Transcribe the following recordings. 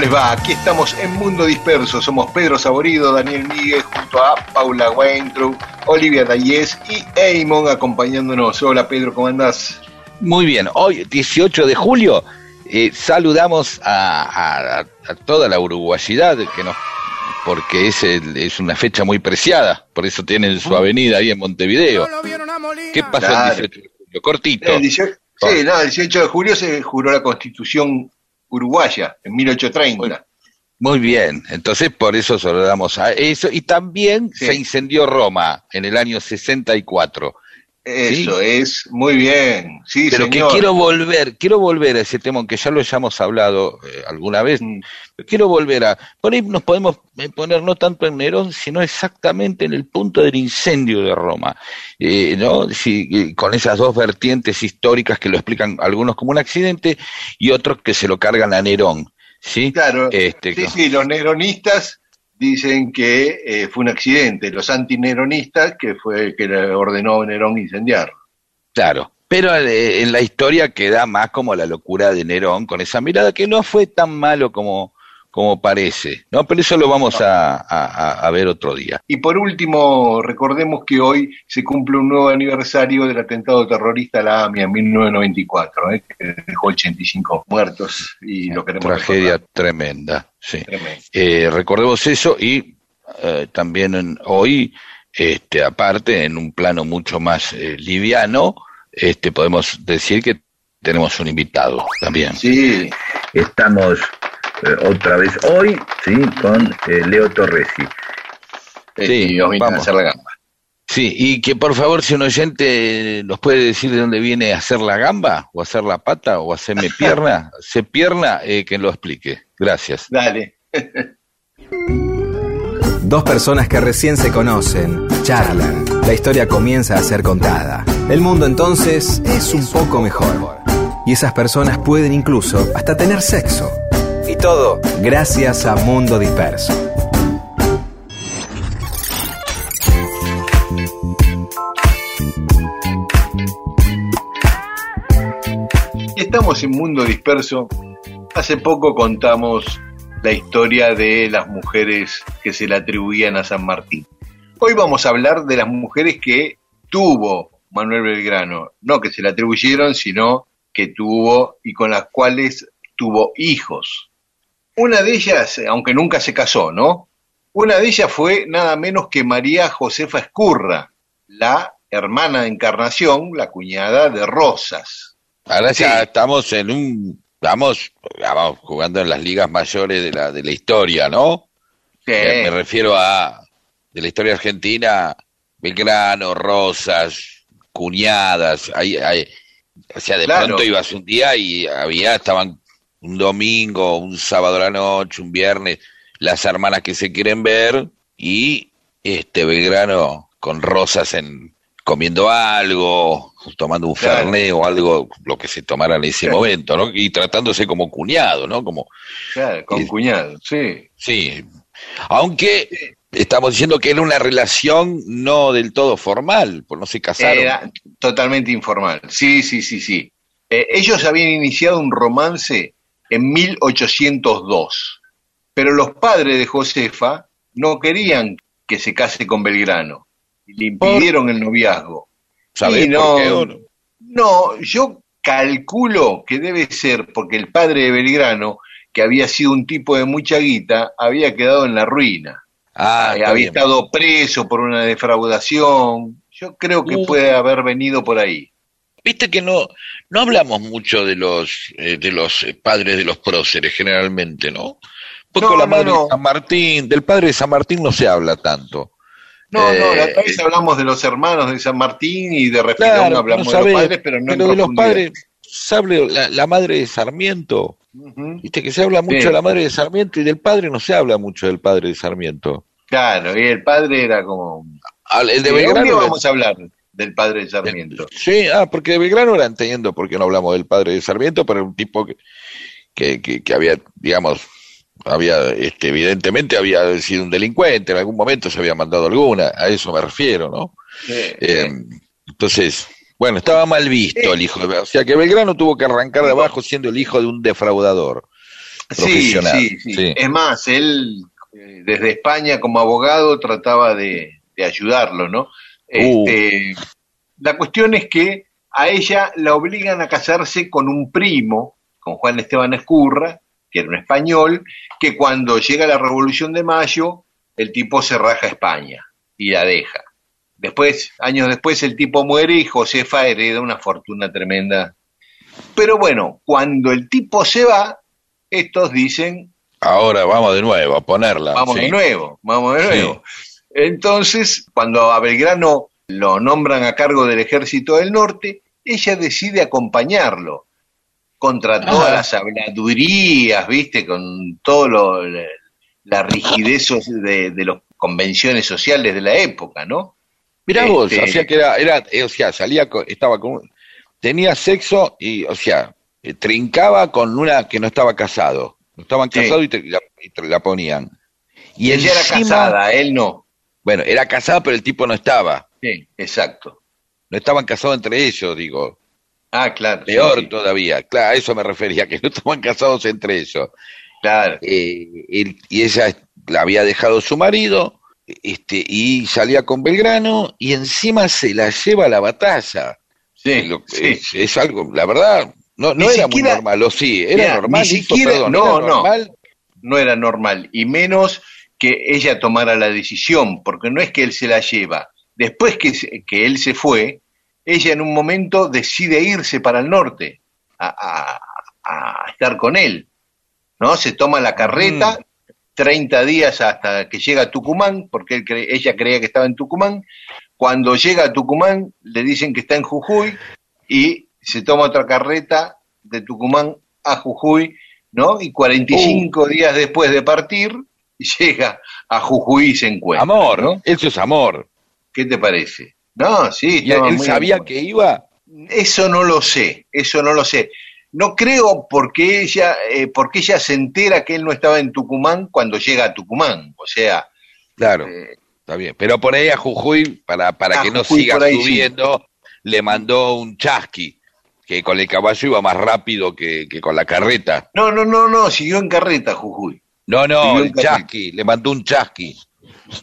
Les va? Aquí estamos en Mundo Disperso. Somos Pedro Saborido, Daniel Miguel, junto a Paula Weintraub, Olivia Dayes y Eamon acompañándonos. Hola Pedro, ¿cómo andás? Muy bien, hoy 18 de julio eh, saludamos a, a- a toda la uruguayidad que nos porque es, el- es una fecha muy preciada, por eso tienen su avenida ahí en Montevideo. ¿Qué pasó Claro. el 18 de julio? Cortito. El 18, sí, no, el 18 de julio se juró la Constitución uruguaya, en 1830. Muy bien, entonces por eso saludamos a eso. Y también Sí. se incendió Roma en el año 64. Eso es, muy bien. Sí, Pero señor. que quiero volver, quiero volver a ese tema, aunque ya lo hayamos hablado eh, alguna vez, Mm. pero quiero volver a, por ahí nos podemos eh, poner no tanto en Nerón, sino exactamente en el punto del incendio de Roma, eh, ¿no? Si, con esas dos vertientes históricas que lo explican algunos como un accidente y otros que se lo cargan a Nerón, ¿sí? Claro, Este, sí, sí, los neronistas dicen que eh, fue un accidente, los antineronistas que fue que le ordenó Nerón incendiar. Claro, pero eh, en la historia queda más como la locura de Nerón con esa mirada que no fue tan malo como, como parece, ¿no? Pero eso lo vamos a, a- a- ver otro día. Y por último, recordemos que hoy se cumple un nuevo aniversario del atentado terrorista a la AMIA en 1994, ¿eh? que dejó 85 muertos y lo queremos Tragedia recordar. tremenda, sí. Tremendo. Eh, recordemos eso y eh, también en- hoy, este, aparte, en un plano mucho más eh, liviano, este, podemos decir que tenemos un invitado también. Sí, Estamos otra vez hoy, sí, con eh, Leo Torresi. Sí, y nos vienen a vamos. hacer la gamba. Sí, y que por favor, si un oyente nos puede decir de dónde viene a hacer la gamba, o hacer la pata, o hacerme pierna, se pierna, eh, que lo explique. Gracias. Dale. Dos personas que recién se conocen, charlan, la historia comienza a ser contada. El mundo entonces es un poco mejor. Y esas personas pueden incluso hasta tener sexo. Y todo gracias a Mundo Disperso. Estamos en Mundo Disperso. Hace poco contamos la historia de las mujeres que se le atribuían a San Martín. Hoy vamos a hablar de las mujeres que tuvo Manuel Belgrano, no que se le atribuyeron, sino que tuvo y con las cuales tuvo hijos. Una de ellas, aunque nunca se casó, ¿no? Una de ellas fue nada menos que María Josefa Escurra, la hermana de Encarnación, la cuñada de Rosas. Ahora ya estamos en un, vamos, vamos jugando en las ligas mayores de la, de la historia, ¿no? Sí. Me, me refiero a, de la historia argentina, Belgrano, Rosas, cuñadas, ahí, ahí, o sea, de Claro. pronto ibas un día y había, estaban un domingo, un sábado a la noche, un viernes, las hermanas que se quieren ver y este Belgrano con Rosas en comiendo algo, tomando un Claro. fernet o algo, lo que se tomara en ese Claro. momento, ¿no? Y tratándose como cuñado, ¿no? Como, Claro, con cuñado, sí. Sí, aunque estamos diciendo que era una relación no del todo formal, pues no se casaron. Era totalmente informal. Sí, sí, sí, sí. Eh, ellos habían iniciado un romance en 1802, pero los padres de Josefa no querían que se case con Belgrano y le impidieron el noviazgo. ¿Sabés y no- por qué? no? No, yo calculo que debe ser porque el padre de Belgrano que había sido un tipo de mucha guita, había quedado en la ruina. Ah, Eh, había bien. estado preso por una defraudación. Yo creo que puede haber venido por ahí. Viste que no, no hablamos mucho de los, eh, de los eh, padres de los próceres generalmente, ¿no? Porque No, la madre no. de San Martín, del padre de San Martín no se habla tanto. No, no, la Eh, otra vez hablamos de los hermanos de San Martín y de Refilón Claro, hablamos de los padres, pero no en pero de los padres, se habla la, la madre de Sarmiento, viste que se habla mucho Sí. de la madre de Sarmiento y del padre no se habla mucho del padre de Sarmiento. Claro, y el padre era como... El de un Belgrano vamos a hablar del padre de Sarmiento. Sí, ah, porque de Belgrano era entendiendo por qué no hablamos del padre de Sarmiento, pero era un tipo que, que, que, que había, digamos, había, este, evidentemente había sido un delincuente, en algún momento se había mandado alguna, a eso me refiero, ¿no? Sí, Eh, entonces, bueno, estaba mal visto el hijo, de- o sea que Belgrano tuvo que arrancar de abajo siendo el hijo de un defraudador. Profesional, sí, sí, sí. Es más, él eh, desde España como abogado trataba de, de ayudarlo, ¿no? Uh. Este, la cuestión es que a ella la obligan a casarse con un primo, con Juan Esteban Escurra, que era un español, que cuando llega la Revolución de Mayo, el tipo se raja a España y la deja. Después, años después, el tipo muere y Josefa hereda una fortuna tremenda. Pero bueno, cuando el tipo se va, estos dicen, Ahora vamos de nuevo a ponerla. vamos sí. de nuevo, vamos de Sí. Entonces, cuando a Belgrano lo nombran a cargo del ejército del norte, ella decide acompañarlo contra todas las habladurías, ¿viste? Con todo lo, la, la rigidez de, de las convenciones sociales de la época, ¿no? Mirá vos, Este- o sea que era, era, eh, o sea, salía, estaba con, tenía sexo y, o sea, eh, trincaba con una que no estaba casado. No estaban Sí. casados y, te, la, y te la ponían. Y ella era casada, él no. Bueno, era casada, pero el tipo no estaba. Sí, exacto. No estaban casados entre ellos, digo. Ah, claro. Peor sí, todavía. Claro, a eso me refería, que no estaban casados entre ellos. claro. Eh, él- y ella la había dejado su marido, este, y salía con Belgrano, y encima se la lleva a la batalla. Sí, Lo- sí. es, es algo, la verdad, no, no era siquiera- muy normal, o sí, era Mira, normal, ni hizo, siquiera- perdón, no, era no. normal. no era normal, y menos que ella tomara la decisión, porque no es que él se la lleva. Después que, que él se fue, ella en un momento decide irse para el norte a, a- a estar con él. ¿No? Se toma la carreta, 30 días hasta que llega a Tucumán, porque él cre- ella creía que estaba en Tucumán. Cuando llega a Tucumán, le dicen que está en Jujuy y se toma otra carreta de Tucumán a Jujuy, ¿no? Y 45 días después de partir, llega a Jujuy y se encuentra. Amor, ¿no? eso es amor. ¿Qué te parece? No, sí, Y él sabía que iba, Eso no lo sé, eso no lo sé. No creo porque ella, eh, porque ella se entera que él no estaba en Tucumán cuando llega a Tucumán. O sea, claro, eh, está bien. Pero por ahí a Jujuy, para, para que no siga sí. subiendo, le mandó un chasqui, que con el caballo iba más rápido que, que con la carreta. no, no, no, no, siguió en carreta Jujuy. No, no, el chasqui, le mandó un chasqui.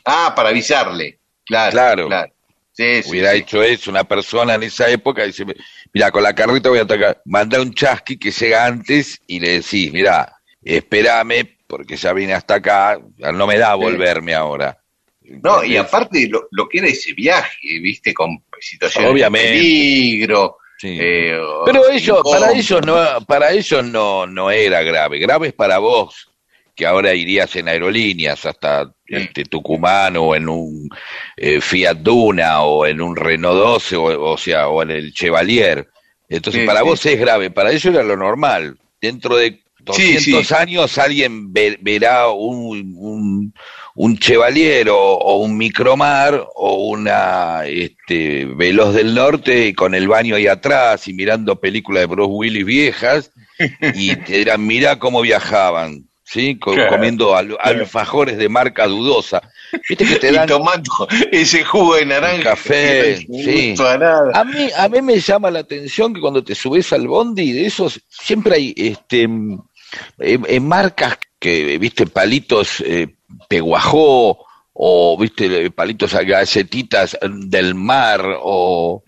Ah, para avisarle. Claro, Claro. claro. Sí, sí, Hubiera sí. hecho eso una persona en esa época, dice, mira, con la carreta voy a atacar, manda un chasqui que llega antes y le decís, mira, espérame, porque ya vine hasta acá, no me da volverme ahora. No, y aparte lo, lo que era ese viaje, viste, con situaciones Obviamente. de peligro. Sí. eh, Pero ellos, para ellos no, para ellos no, no era grave. Grave es para vos, que ahora irías en aerolíneas hasta este, Tucumán o en un eh, Fiat Duna o en un Renault 12 o, o sea, o en el Chevalier. Entonces, Sí, para sí. vos es grave, para ellos era lo normal. Dentro de 200 Sí, sí. años alguien ve- verá un, un, un Chevalier o, o un Micromar o una este, Veloz del Norte con el baño ahí atrás y mirando películas de Bruce Willis viejas y te dirán, mirá cómo viajaban, ¿sí? Claro, comiendo al- alfajores de marca dudosa. Viste que te Y dan tomando ese jugo de naranja. café, no sí. a nada. A mí, a mí me llama la atención que cuando te subes al bondi de esos, siempre hay este mm, eh, eh, marcas que, viste, palitos eh, peguajó, o viste, palitos a galletitas del mar, o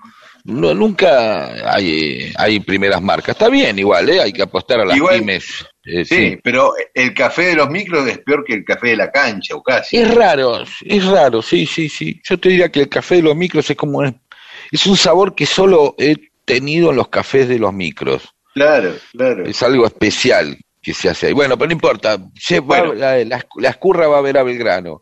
no, nunca hay, eh, hay primeras marcas. Está bien igual, ¿eh? hay que apostar a las Igual- pymes. Eh, Sí, pero el café de los micros es peor que el café de la cancha, o casi. Es raro, es raro, sí, sí, sí. Yo te diría que el café de los micros es como es un sabor que solo he tenido en los cafés de los micros. Claro, claro. Es algo especial que se hace ahí. Bueno, pero no importa. Se va- Bueno. la, la- la escurra va a ver a Belgrano.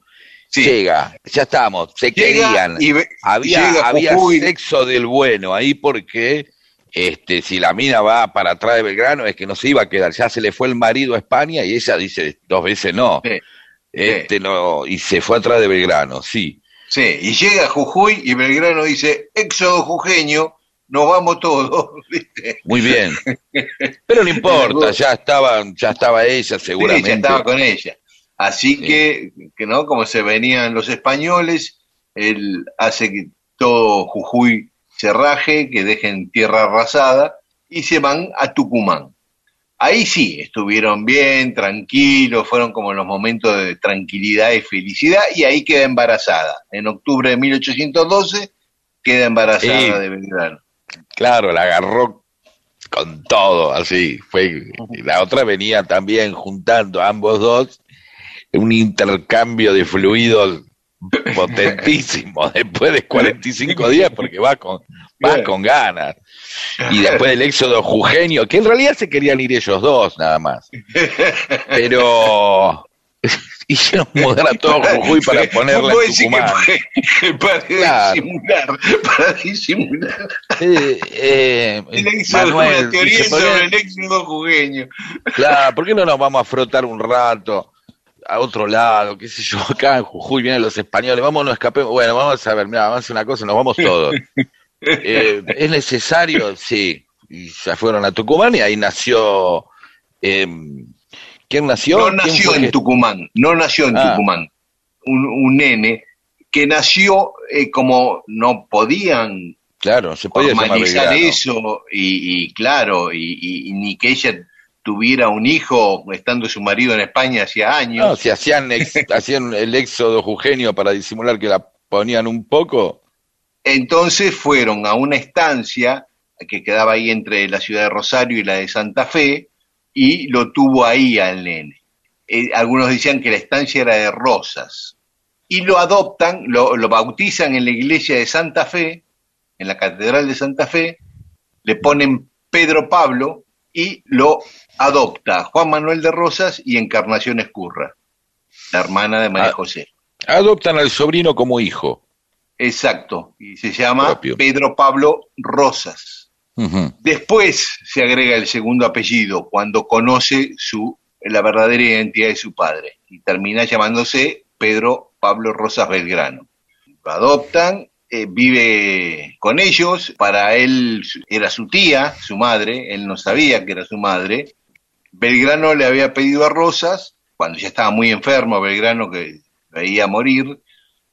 Sí. Llega, ya estamos, se Llega querían. y ve- había llega había Jujuy. sexo del bueno ahí porque este si la mina va para atrás de Belgrano es que no se iba a quedar. Ya se le fue el marido a España y ella dice dos veces no. Sí, Este no y se fue atrás de Belgrano, sí. sí. Y llega Jujuy y Belgrano dice, éxodo jujeño, nos vamos todos. ¿viste? Muy bien. Pero no importa, ya estaba, ya estaba ella Sí, seguramente. ya estaba con ella. Así Sí. que, que no, como se venían los españoles, él hace que todo Jujuy se raje, que dejen tierra arrasada y se van a Tucumán. Ahí sí, estuvieron bien, tranquilos, fueron como los momentos de tranquilidad y felicidad y ahí queda embarazada. En octubre de 1812 queda embarazada Sí. de Belgrano. Claro, la agarró con todo, así. Fue, y la otra venía también juntando a ambos dos un intercambio de fluidos potentísimo después de 45 días porque va con va con ganas y después del éxodo jujeño que en realidad se querían ir ellos dos nada más pero hicieron mudar a todo Jujuy para ponerla Vos en que Tucumán para Claro. disimular, para disimular. Eh, eh, El éxodo, Manuel, una teoría dice, ¿por qué- sobre el éxodo jujeño. Claro, ¿por qué no nos vamos a frotar un rato a otro lado? ¿Qué sé yo? Acá en Jujuy vienen los españoles, vamos, no escapemos. Bueno, vamos a ver, mira, vamos a hacer una cosa, nos vamos todos. Eh, ¿Es necesario? Sí. Y se fueron a Tucumán y ahí nació. eh, ¿Quién nació? No ¿Quién nació en que- Tucumán, no nació en Ah. Tucumán. Un, un nene que nació eh, como no podían Claro, se podía formalizar eso y, y claro, y, y- y ni que ella tuviera un hijo estando su marido en España hacía años. No, si hacían, ex- hacían el éxodo jujeño para disimular que la ponían un poco. Entonces fueron a una estancia que quedaba ahí entre la ciudad de Rosario y la de Santa Fe y lo tuvo ahí al nene. Eh, algunos decían que la estancia era de Rosas. Y lo adoptan, lo, lo bautizan en la iglesia de Santa Fe, en la catedral de Santa Fe, le ponen Pedro Pablo y lo adopta Juan Manuel de Rosas y Encarnación Escurra, la hermana de María Ah. José. Adoptan al sobrino como hijo. Exacto, y se llama Propio. Pedro Pablo Rosas. Después se agrega el segundo apellido cuando conoce su la verdadera identidad de su padre y termina llamándose Pedro Pablo Rosas Belgrano. Lo adoptan, eh, vive con ellos, para él era su tía, su madre, él no sabía que era su madre. Belgrano le había pedido a Rosas, cuando ya estaba muy enfermo, Belgrano que veía morir,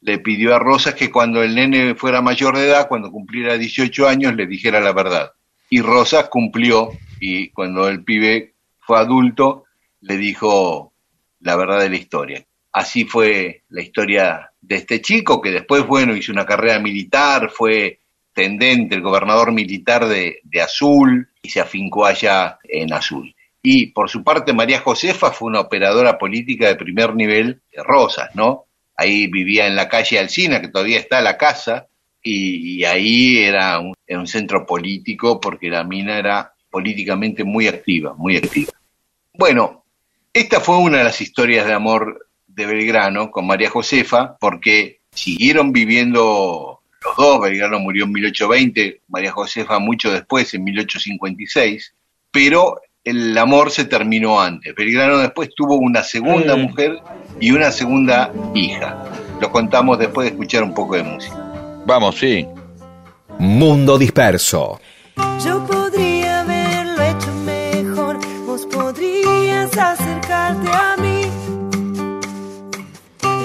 le pidió a Rosas que cuando el nene fuera mayor de edad, cuando cumpliera 18 años, le dijera la verdad. Y Rosas cumplió y cuando el pibe fue adulto, le dijo la verdad de la historia. Así fue la historia de este chico que después, bueno, hizo una carrera militar, fue tendente, el gobernador militar de, de Azul y se afincó allá en Azul. Y por su parte, María Josefa fue una operadora política de primer nivel de Rosas, ¿no? Ahí vivía en la calle Alcina, que todavía está la casa, y, ahí era un centro político porque la mina era políticamente muy activa, muy activa. Bueno, esta fue una de las historias de amor de Belgrano con María Josefa, porque siguieron viviendo los dos, Belgrano murió en 1820, María Josefa mucho después, en 1856, pero el amor se terminó antes. Belgrano después tuvo una segunda mujer y una segunda hija. Lo contamos después de escuchar un poco de música. Vamos, sí. Mundo disperso. Yo podría haberlo hecho mejor, vos podrías acercarte a mí.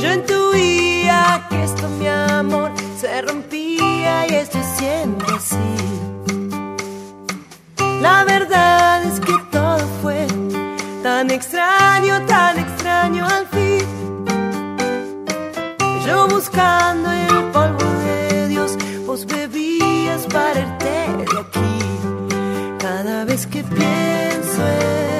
Yo intuía que esto, mi amor, se rompía y estoy siendo así. La verdad es que todo fue tan extraño, tan extraño al fin. Yo buscando el polvo de Dios, vos bebías para irte de aquí. Cada vez que pienso en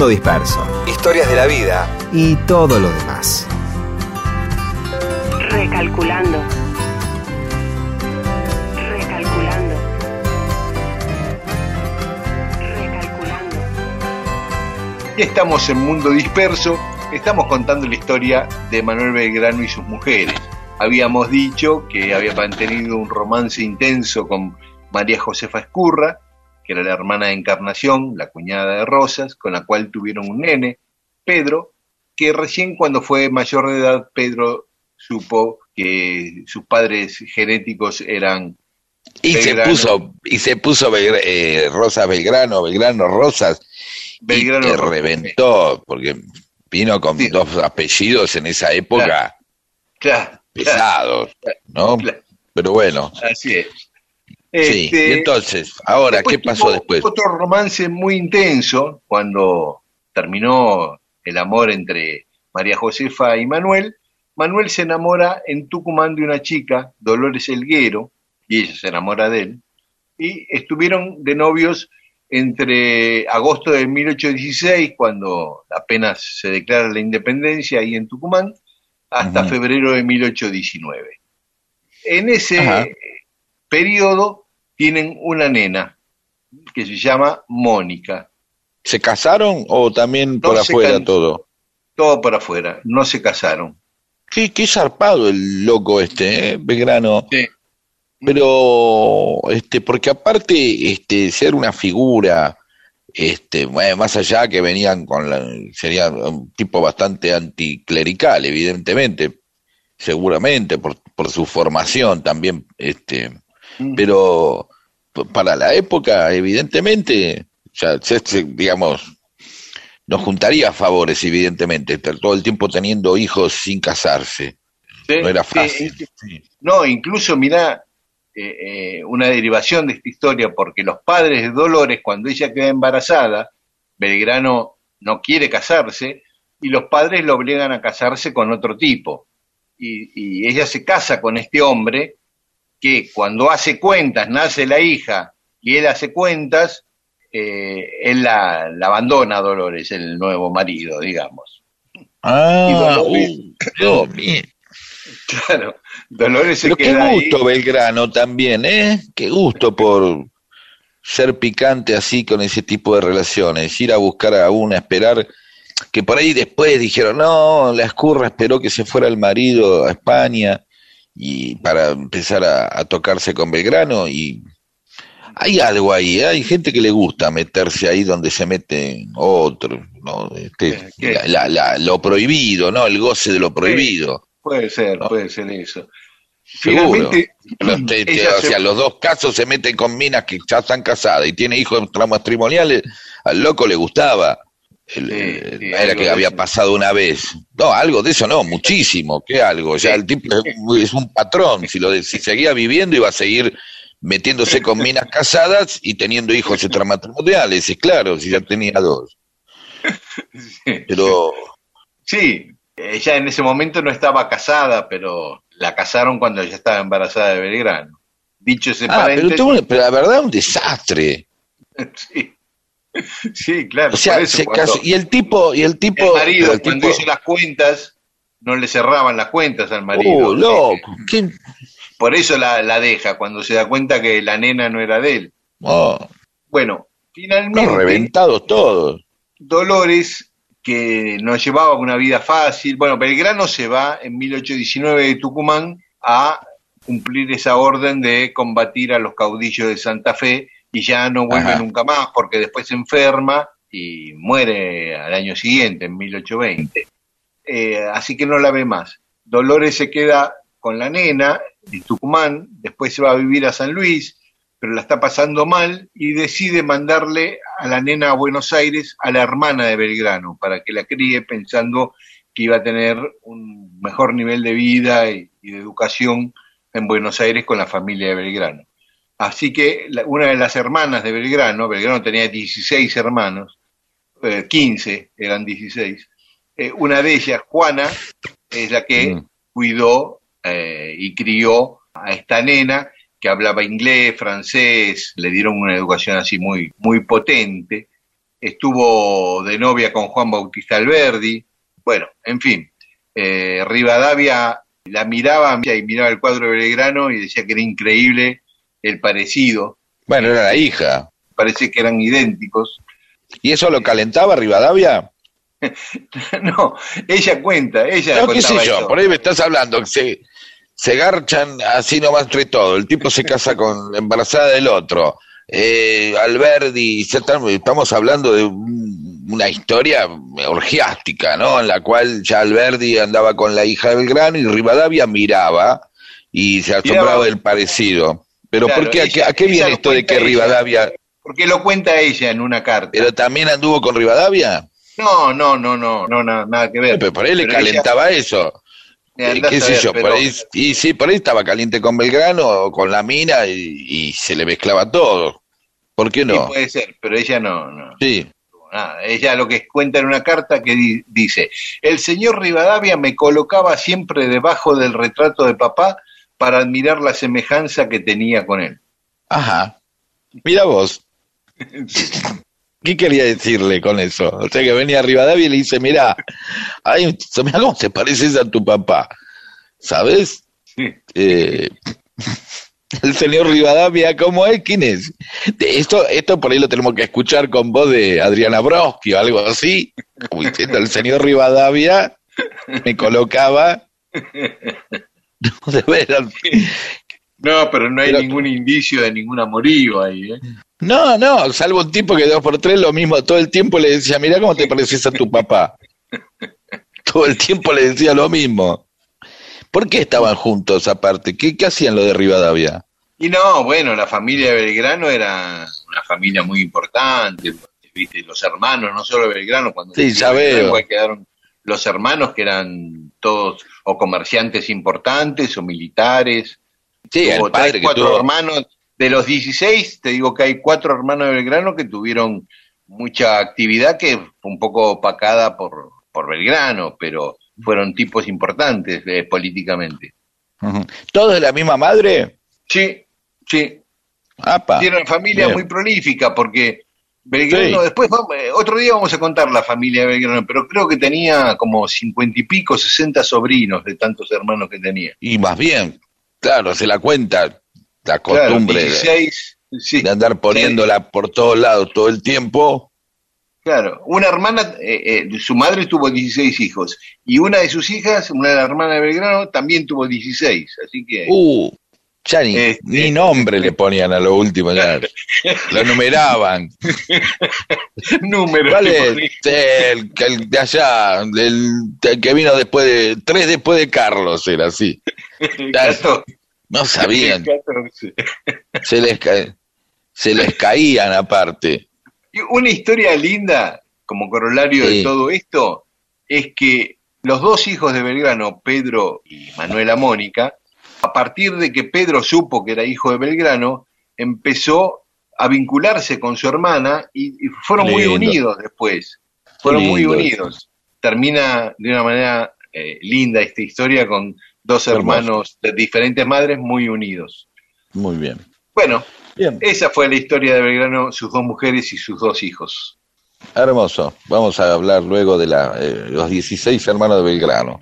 Mundo Disperso. Historias de la vida y todo lo demás. Recalculando. Recalculando. Recalculando. Estamos en Mundo Disperso, estamos contando la historia de Manuel Belgrano y sus mujeres. Habíamos dicho que había mantenido un romance intenso con María Josefa Escurra, que era la hermana de Encarnación, la cuñada de Rosas, con la cual tuvieron un nene, Pedro, que recién cuando fue mayor de edad, Pedro supo que sus padres genéticos eran Y se puso, y se puso Belgra- eh, Rosa Belgrano, Belgrano Rosas, Belgrano y que Rosas. reventó, porque vino con Sí. dos apellidos en esa época Claro. Claro, claro, pesados, ¿no? Pero bueno, así es. Sí. Este, Y entonces, ahora, Después ¿qué pasó después? Otro romance muy intenso cuando terminó el amor entre María Josefa y Manuel. Manuel se enamora en Tucumán de una chica, Dolores Elguero, y ella se enamora de él. Y estuvieron de novios entre agosto de 1816, cuando apenas se declara la independencia ahí en Tucumán, hasta febrero de 1819. En ese Ajá. Periodo tienen una nena que se llama Mónica. ¿Se casaron o también por No afuera todo? Todo por afuera, no se casaron. Qué, qué zarpado el loco este, ¿eh? Belgrano. Sí. Pero, este, porque aparte, este, ser una figura, este, más allá que venían con la, sería un tipo bastante anticlerical, evidentemente, seguramente, por, por su formación también, este, pero p- para la época, evidentemente, se- digamos, nos juntaría favores, evidentemente, estar todo el tiempo teniendo hijos sin casarse. Sí, No era sí, fácil. sí. No, incluso mirá eh, eh, una derivación de esta historia, porque los padres de Dolores, cuando ella queda embarazada, Belgrano no quiere casarse y los padres lo obligan a casarse con otro tipo. Y, y ella se casa con este hombre que cuando hace cuentas, nace la hija y él hace cuentas, eh, él la, la abandona a Dolores, el nuevo marido, digamos. Ah, Y Dolores- uh. Claro, Dolores se Pero qué ahí. gusto Belgrano también, ¿eh? Qué gusto por ser picante así con ese tipo de relaciones, ir a buscar a una, esperar, que por ahí después dijeron, no, la escurra esperó que se fuera el marido a España y para empezar a, a tocarse con Belgrano y hay algo ahí, ¿eh? hay gente que le gusta meterse ahí donde se meten otros, ¿no? Este, la- la- la- lo prohibido, ¿no? El goce de lo prohibido. Puede ser, No. puede ser eso. Seguro. Finalmente, Los, te- te- ella o se- sea, los dos casos se meten con minas que ya están casadas y tiene hijos matrimoniales. Al loco le gustaba. El- Sí, el- sí, era que había pasado una vez. No, algo de eso no, muchísimo. ¿Qué algo? Ya el tipo es, un patrón. Si, lo de- si seguía viviendo, iba a seguir metiéndose con minas casadas y teniendo hijos extramatrimoniales. Es claro, si ya tenía dos. Pero sí, ella en ese momento no estaba casada, pero la casaron cuando ella estaba embarazada de Belgrano. Dicho ese Ah, pero, tuvo- pero la verdad, un desastre. sí. Sí, claro. O sea, por eso se cuando casó- y el tipo, y el tipo, el marido, el cuando tipo- hizo las cuentas, no le cerraban las cuentas al marido. Oh, loco, ¿qué? Por eso la, la deja, cuando se da cuenta que la nena no era de él. Oh, Bueno, finalmente... no, reventados todos. Dolores, que nos llevaba una vida fácil. Bueno, Belgrano se va en 1819 de Tucumán a cumplir esa orden de combatir a los caudillos de Santa Fe y ya no vuelve Ajá. nunca más porque después se enferma y muere al año siguiente, en 1820. Eh, así que no la ve más. Dolores se queda con la nena en Tucumán, después se va a vivir a San Luis, pero la está pasando mal y decide mandarle a la nena a Buenos Aires a la hermana de Belgrano para que la críe pensando que iba a tener un mejor nivel de vida y, y de educación en Buenos Aires con la familia de Belgrano. Así que la- una de las hermanas de Belgrano, Belgrano tenía 16 hermanos, eh, 15 eran 16, eh, una de ellas, Juana, es la que Mm. cuidó eh, y crió a esta nena que hablaba inglés, francés, le dieron una educación así muy, muy potente. Estuvo de novia con Juan Bautista Alberdi. Bueno, en fin, eh, Rivadavia la miraba y miraba el cuadro de Belgrano y decía que era increíble el parecido. Bueno, era la hija. Parece que eran idénticos. ¿Y eso lo calentaba Rivadavia? no, ella cuenta, ella No, qué sé yo, eso. por ahí me estás hablando, que se, se garchan así nomás entre todo, el tipo se casa con la embarazada del otro, eh, Alberdi, estamos hablando de un- una historia orgiástica, ¿no? En la cual ya Alberdi andaba con la hija de Belgrano y Rivadavia miraba y se asombraba del parecido. Pero Claro, ¿por qué? ¿A qué, ella- a qué viene esto de que ella. Rivadavia... Porque lo cuenta ella en una carta. ¿Pero también anduvo con Rivadavia? No, no, no, no, no, na- nada que ver. Pero por ahí le ella- calentaba eso. Eh, Eh, qué sé yo, pero- por ahí, y sí, por ahí estaba caliente con Belgrano o con la mina y, y se le mezclaba todo. ¿Por qué Sí, no? puede ser, pero ella no, no. Sí, nada. Ella lo que cuenta en una carta que di- dice, el señor Rivadavia me colocaba siempre debajo del retrato de papá para admirar la semejanza que tenía con él. ajá. Mira vos. ¿Qué quería decirle con eso? O sea que venía Rivadavia y le dice, mira, ay, mira cómo te pareces a tu papá. ¿Sabes? Sí. Eh, el señor Rivadavia, ¿cómo es? ¿Quién es? Esto, esto por ahí lo tenemos que escuchar con voz de Adriana Broski o algo así. Como diciendo, el señor Rivadavia me colocaba. No, de veras. No, pero no hay Pero- ningún indicio de ningún amorío ahí. ¿eh? No, no, salvo un tipo que dos por tres lo mismo, todo el tiempo le decía, mira cómo te pareces a tu papá. Todo el tiempo le decía lo mismo. ¿Por qué estaban juntos aparte? ¿Qué, qué hacían lo de Rivadavia? Y no, bueno, la familia de Belgrano era una familia muy importante, viste, los hermanos, no solo de Belgrano, cuando Sí, se ya veo. quedaron los hermanos que eran todos o comerciantes importantes o militares. Sí, padre tres, que cuatro tuvo. hermanos, de los 16, te digo que hay cuatro hermanos de Belgrano que tuvieron mucha actividad que fue un poco opacada por, por Belgrano, pero fueron tipos importantes eh, políticamente. ¿Todos de la misma madre? Sí, sí, Apa. Tiene una familia Bien. muy prolífica porque Belgrano, Sí. después vamos- eh, otro día vamos a contar la familia de Belgrano, pero creo que tenía como cincuenta y pico, sesenta sobrinos de tantos hermanos que tenía. Y más bien, claro, se la cuenta, la Claro, costumbre de- 16, sí, de andar poniéndola por todos lados todo el tiempo. claro. Una hermana, eh, eh, su madre tuvo 16 hijos y una de sus hijas, una de las hermanas de Belgrano, también tuvo 16, así que... Uh, ya ni, Este- ni nombre le ponían a lo último, ya lo numeraban. números. ¿Cuál es? El, el de allá, el, el que vino después de, tres después de Carlos, era así. No sabían, se les, se les caían aparte. Y una historia linda, como corolario Sí. de todo esto, es que los dos hijos de Belgrano, Pedro y Manuela Mónica, a partir de que Pedro supo que era hijo de Belgrano, empezó a vincularse con su hermana y, y fueron muy unidos después. Fueron muy unidos. Termina de una manera eh, linda esta historia con dos hermanos de diferentes madres muy unidos. Muy bien. Bueno, Bien. esa fue la historia de Belgrano, sus dos mujeres y sus dos hijos. Hermoso. Vamos a hablar luego de la, eh, los 16 hermanos de Belgrano.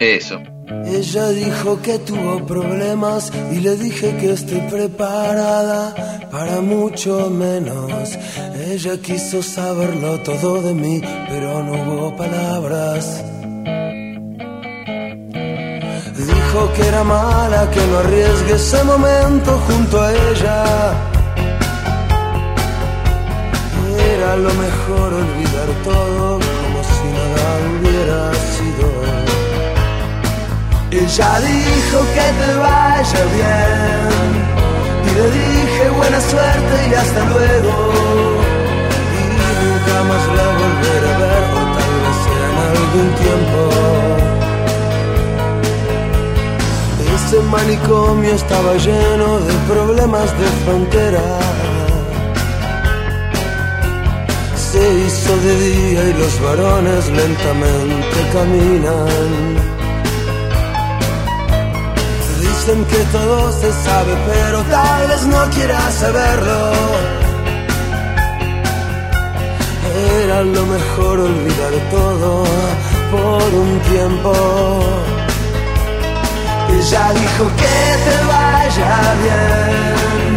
Eso. Ella dijo que tuvo problemas y le dije que estoy preparada para mucho menos. Ella quiso saberlo todo de mí, pero no hubo palabras. Dijo que era mala, que no arriesgue ese momento junto a ella. Era lo mejor olvidar todo como si nada hubiera sido. Ella dijo que te vaya bien y le dije buena suerte y hasta luego. Y nunca más la volveré a ver o tal vez en algún tiempo. Ese manicomio estaba lleno de problemas de frontera. Se hizo de día y los varones lentamente caminan. Dicen que todo se sabe, pero tal vez no quieras saberlo. Era lo mejor olvidar todo por un tiempo. Ella dijo que te vaya bien.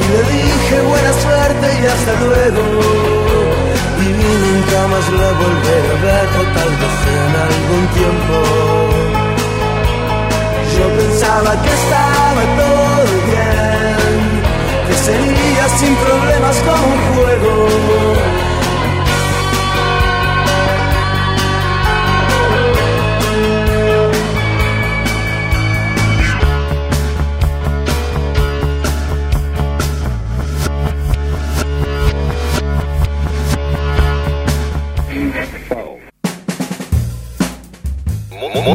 Y le dije buena suerte y hasta luego. Y nunca más la volveré a ver, o tal vez en algún tiempo. Yo pensaba que estaba todo bien, que sería sin problemas como un juego.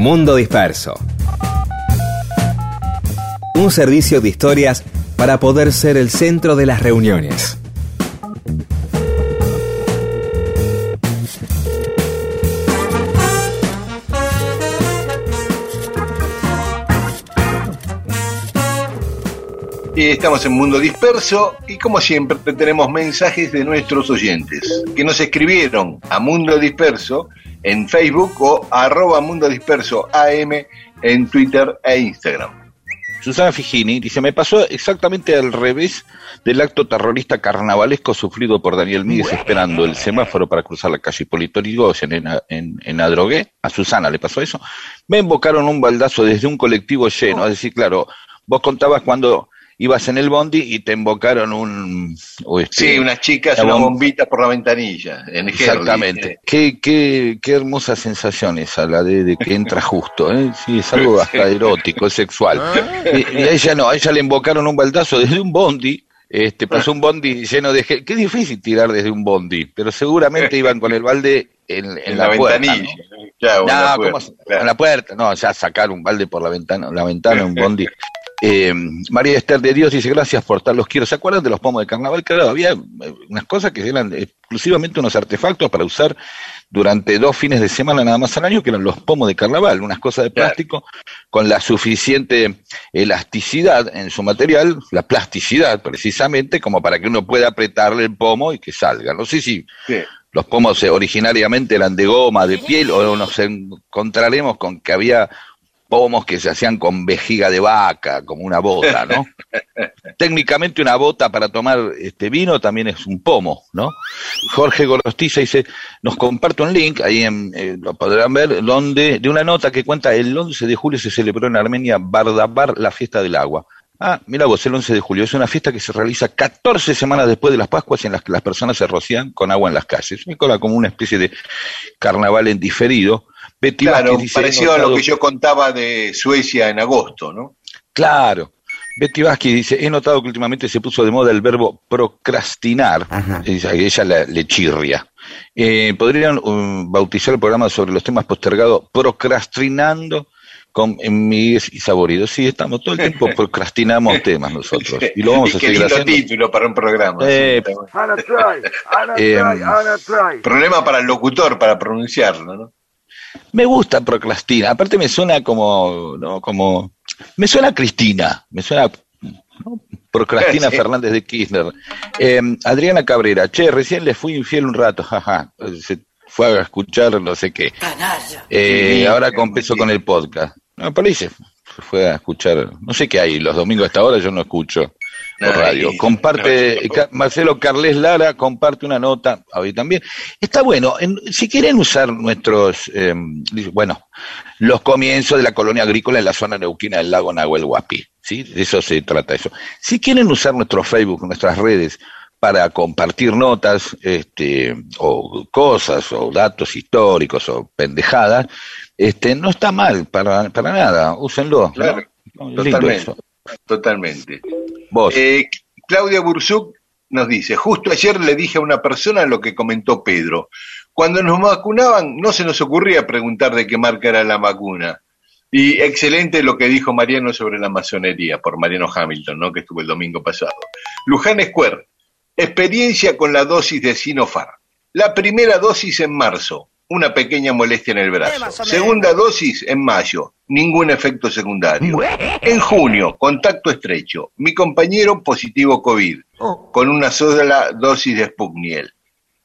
Mundo Disperso. Un servicio de historias para poder ser el centro de las reuniones. Y estamos en Mundo Disperso y como siempre tenemos mensajes de nuestros oyentes que nos escribieron a Mundo Disperso en Facebook o arroba Mundo Disperso AM en Twitter e Instagram. Susana Figini dice, me pasó exactamente al revés del acto terrorista carnavalesco sufrido por Daniel Míguez esperando el semáforo para cruzar la calle Hipólito Yrigoyen en, en, en Adrogué. A Susana le pasó eso. Me invocaron un baldazo desde un colectivo lleno. Es decir, claro, vos contabas cuando ibas en el bondi y te invocaron un... este, Sí, unas chicas, una una bom- bombita por la ventanilla. En Exactamente. Qué, qué, qué hermosa sensación esa, la de, de que entra justo, ¿eh? Sí, es algo hasta erótico, es sexual. Y, y a ella no, a ella le invocaron un baldazo desde un bondi, este, pasó un bondi lleno de gente. Qué difícil tirar desde un bondi, pero seguramente iban con el balde en, en En la, la, puerta, ventanilla. ¿no? Claro, en la No, puerta, ¿cómo claro. en la puerta, no, ya sacar un balde por la ventana, la ventana, un bondi. Eh, María Esther de Dios dice, gracias por tal, los quiero. ¿Se acuerdan de los pomos de carnaval? Claro, había eh, unas cosas que eran exclusivamente unos artefactos para usar durante dos fines de semana nada más al año, que eran los pomos de carnaval, unas cosas de Claro. plástico con la suficiente elasticidad en su material, la plasticidad precisamente, como para que uno pueda apretarle el pomo y que salga. No sé si Sí. los pomos eh, originariamente eran de goma, de piel, o nos encontraremos con que había pomos que se hacían con vejiga de vaca, como una bota, ¿no? Técnicamente una bota para tomar este vino también es un pomo, ¿no? Jorge Gorostiza dice, nos comparte un link, ahí en, eh, lo podrán ver, donde, de una nota que cuenta el 11 de julio se celebró en Armenia Bardabar la fiesta del agua. Ah, mira vos, el 11 de julio. Es una fiesta que se realiza 14 semanas después de las Pascuas en las que las personas se rocían con agua en las calles. Es como una especie de carnaval en diferido. Betty Claro, Vázquez dice, parecido "He a lo notado- que yo contaba de Suecia en agosto, ¿no? Claro. Betty Vázquez dice, he notado que últimamente se puso de moda el verbo procrastinar. Ella, ella la- le chirria. Eh, ¿Podrían um, bautizar el programa sobre los temas postergados procrastinando con Miguel y Saborido? Sí, estamos todo el tiempo procrastinamos temas nosotros. Y lo vamos a qué seguir lindo haciendo. título para un programa. Eh, sí. Eh, Problema para el locutor, para pronunciarlo, ¿no? Me gusta procrastina. Aparte me suena como, ¿no? Como, me suena a Cristina, me suena ¿no? Procrastina Sí. Fernández de Kirchner. Eh, Adriana Cabrera, che, recién le fui infiel un rato, jaja. Se fue a escuchar no sé qué. Eh, Sí, ahora compenso con el podcast. No, parece. Se fue a escuchar, no sé qué hay, los domingos a esta hora yo no escucho por radio. Comparte, Marcelo Carles Lara comparte una nota, hoy también. Está bueno, en- si quieren usar nuestros, eh, bueno, los comienzos de la colonia agrícola en la zona neuquina del lago Nahuel Huapi, ¿sí? De eso se trata eso. Si quieren usar nuestro Facebook, nuestras redes, para compartir notas, este, o cosas, o datos históricos, o pendejadas, este, no está mal para, para nada, úsenlo. Claro, No, totalmente. Totalmente. Vos. Eh, Claudia Burzuk nos dice, justo ayer le dije a una persona lo que comentó Pedro. Cuando nos vacunaban no se nos ocurría preguntar de qué marca era la vacuna. Y excelente lo que dijo Mariano sobre la masonería, por Mariano Hamilton, ¿no? que estuvo el domingo pasado. Luján Square, experiencia con la dosis de Sinopharm. La primera dosis en marzo, una pequeña molestia en el brazo. Segunda dosis en mayo, ningún efecto secundario. En junio, contacto estrecho. Mi compañero positivo COVID, con una sola dosis de Sputniel.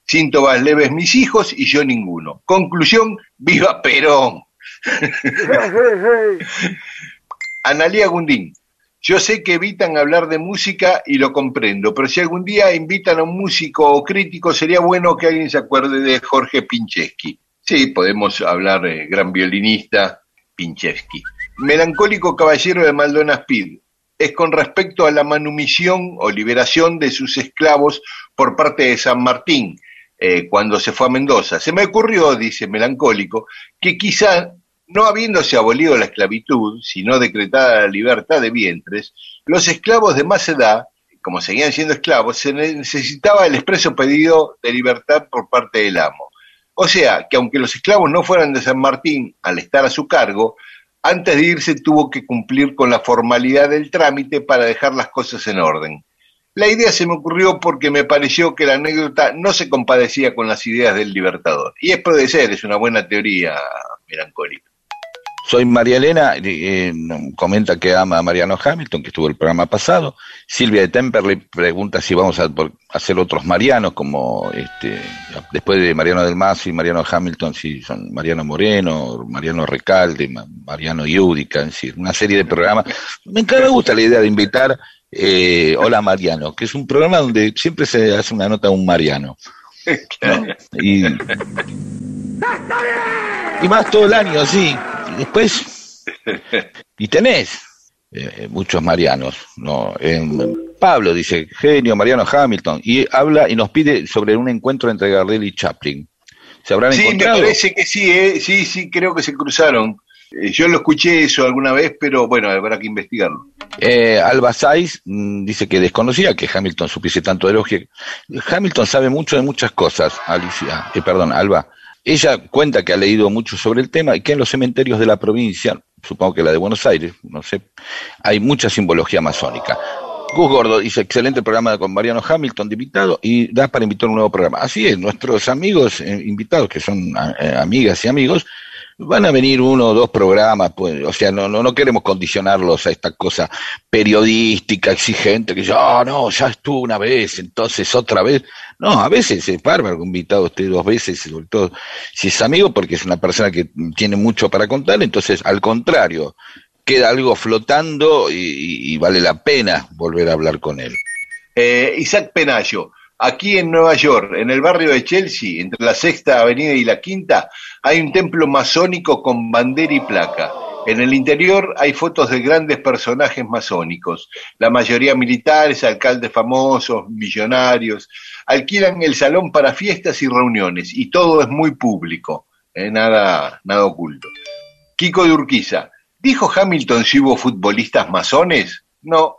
Síntomas leves mis hijos y yo ninguno. Conclusión, viva Perón. Analía Gundín. Yo sé que evitan hablar de música y lo comprendo, pero si algún día invitan a un músico o crítico, sería bueno que alguien se acuerde de Jorge Pincheschi. Sí, podemos hablar de gran violinista, Pincheschi. Melancólico caballero de Maldonado Speed. Es con respecto a la manumisión o liberación de sus esclavos por parte de San Martín, eh, cuando se fue a Mendoza. Se me ocurrió, dice Melancólico, que quizá no habiéndose abolido la esclavitud, sino decretada la libertad de vientres, los esclavos de más edad, como seguían siendo esclavos, se necesitaba el expreso pedido de libertad por parte del amo. O sea, que aunque los esclavos no fueran de San Martín al estar a su cargo, antes de irse tuvo que cumplir con la formalidad del trámite para dejar las cosas en orden. La idea se me ocurrió porque me pareció que la anécdota no se compadecía con las ideas del libertador. Y es puede ser, es una buena teoría melancólica. Soy María Elena, eh, comenta que ama a Mariano Hamilton, que estuvo el programa pasado. Silvia de Temperley pregunta si vamos a hacer otros Marianos, como este, después de Mariano del Mazo y Mariano Hamilton, si son Mariano Moreno, Mariano Recalde, Mariano Iudica, es decir, una serie de programas. Me, me gusta la idea de invitar eh, Hola Mariano, que es un programa donde siempre se hace una nota a un Mariano. Y, y más todo el año, sí después, y tenés eh, muchos Marianos, ¿no? Pablo dice, genio, Mariano Hamilton, y habla y nos pide sobre un encuentro entre Gardel y Chaplin. ¿Se habrán sí, encontrado? me parece que sí, ¿eh? sí, sí, creo que se cruzaron. Eh, yo lo escuché eso alguna vez, pero bueno, habrá que investigarlo. Eh, Alba Saiz mm, dice que desconocía que Hamilton supiese tanto de. Hamilton sabe mucho de muchas cosas, Alicia, eh, perdón, Alba. Ella cuenta que ha leído mucho sobre el tema y que en los cementerios de la provincia, supongo que la de Buenos Aires, no sé, hay mucha simbología masónica. Gus Gordo dice, excelente programa con Mariano Hamilton de invitado y da para invitar un nuevo programa. Así es, nuestros amigos eh, invitados, que son eh, amigas y amigos, van a venir uno o dos programas, pues, o sea, no, no, no queremos condicionarlos a esta cosa periodística, exigente, que yo, oh, no, ya estuvo una vez, entonces otra vez. No, a veces es bárbaro invitado a usted dos veces, sobre todo si es amigo, porque es una persona que tiene mucho para contar, entonces al contrario, queda algo flotando y, y vale la pena volver a hablar con él. Eh, Isaac Penayo, aquí en Nueva York, en el barrio de Chelsea, entre la Sexta Avenida y la Quinta, hay un templo masónico con bandera y placa. En el interior hay fotos de grandes personajes masónicos, la mayoría militares, alcaldes famosos, millonarios. Alquilan el salón para fiestas y reuniones y todo es muy público, eh, nada, nada oculto. Kiko de Urquiza, ¿dijo Hamilton si hubo futbolistas masones? No,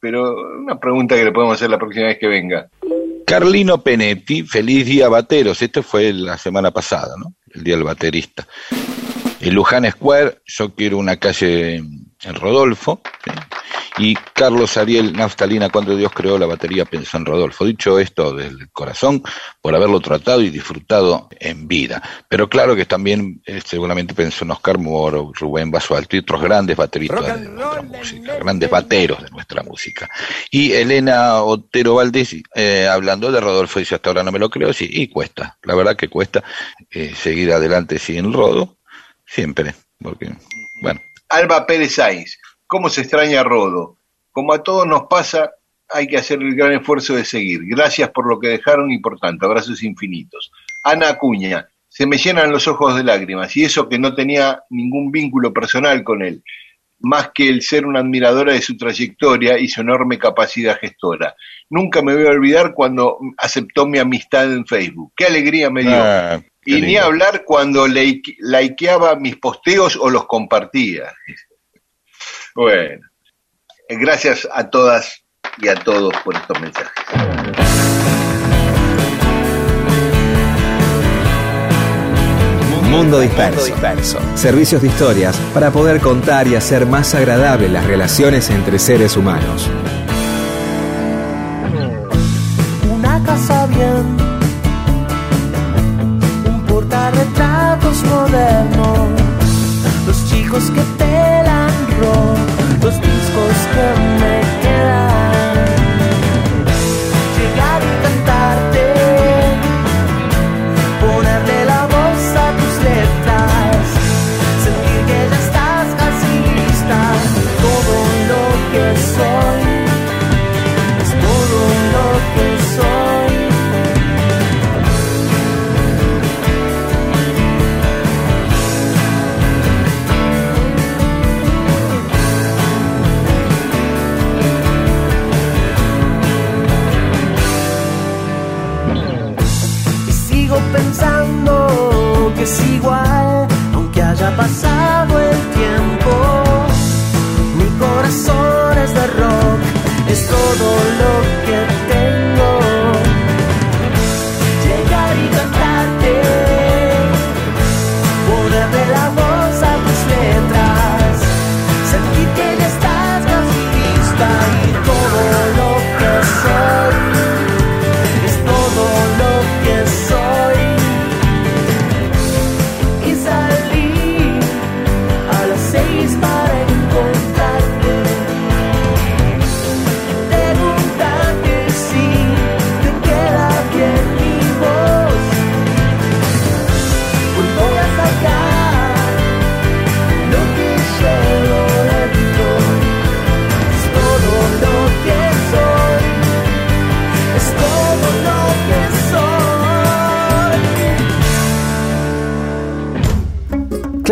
pero una pregunta que le podemos hacer la próxima vez que venga. Carlino Penetti, feliz día bateros. Esto fue la semana pasada, ¿no? El día del baterista. En Luján Square, yo quiero una calle en Rodolfo. ¿sí? Y Carlos Ariel Naftalina, cuando Dios creó la batería, pensó en Rodolfo. Dicho esto del corazón, por haberlo tratado y disfrutado en vida. Pero claro que también eh, seguramente pensó en Oscar Moro, Rubén Basualto y otros grandes bateristas de nuestra música, grandes bateros de nuestra música. Y Elena Otero Valdés, eh, hablando de Rodolfo, dice hasta ahora no me lo creo, sí, y cuesta, la verdad que cuesta eh, seguir adelante sin Rodo, siempre, porque, bueno. Alba Pérez ¿cómo se extraña a Rodo? Como a todos nos pasa, hay que hacer el gran esfuerzo de seguir. Gracias por lo que dejaron y por tanto, abrazos infinitos. Ana Acuña, se me llenan los ojos de lágrimas y eso que no tenía ningún vínculo personal con él, más que el ser una admiradora de su trayectoria y su enorme capacidad gestora. Nunca me voy a olvidar cuando aceptó mi amistad en Facebook. Qué alegría me dio. Ah, y ni hablar cuando like- likeaba mis posteos o los compartía. Bueno, gracias a todas y a todos por estos mensajes. Mundo Disperso. Servicios de historias para poder contar y hacer más agradables las relaciones entre seres humanos. Una casa bien, un portarretratos moderno, los chicos que pelan rock, los discos que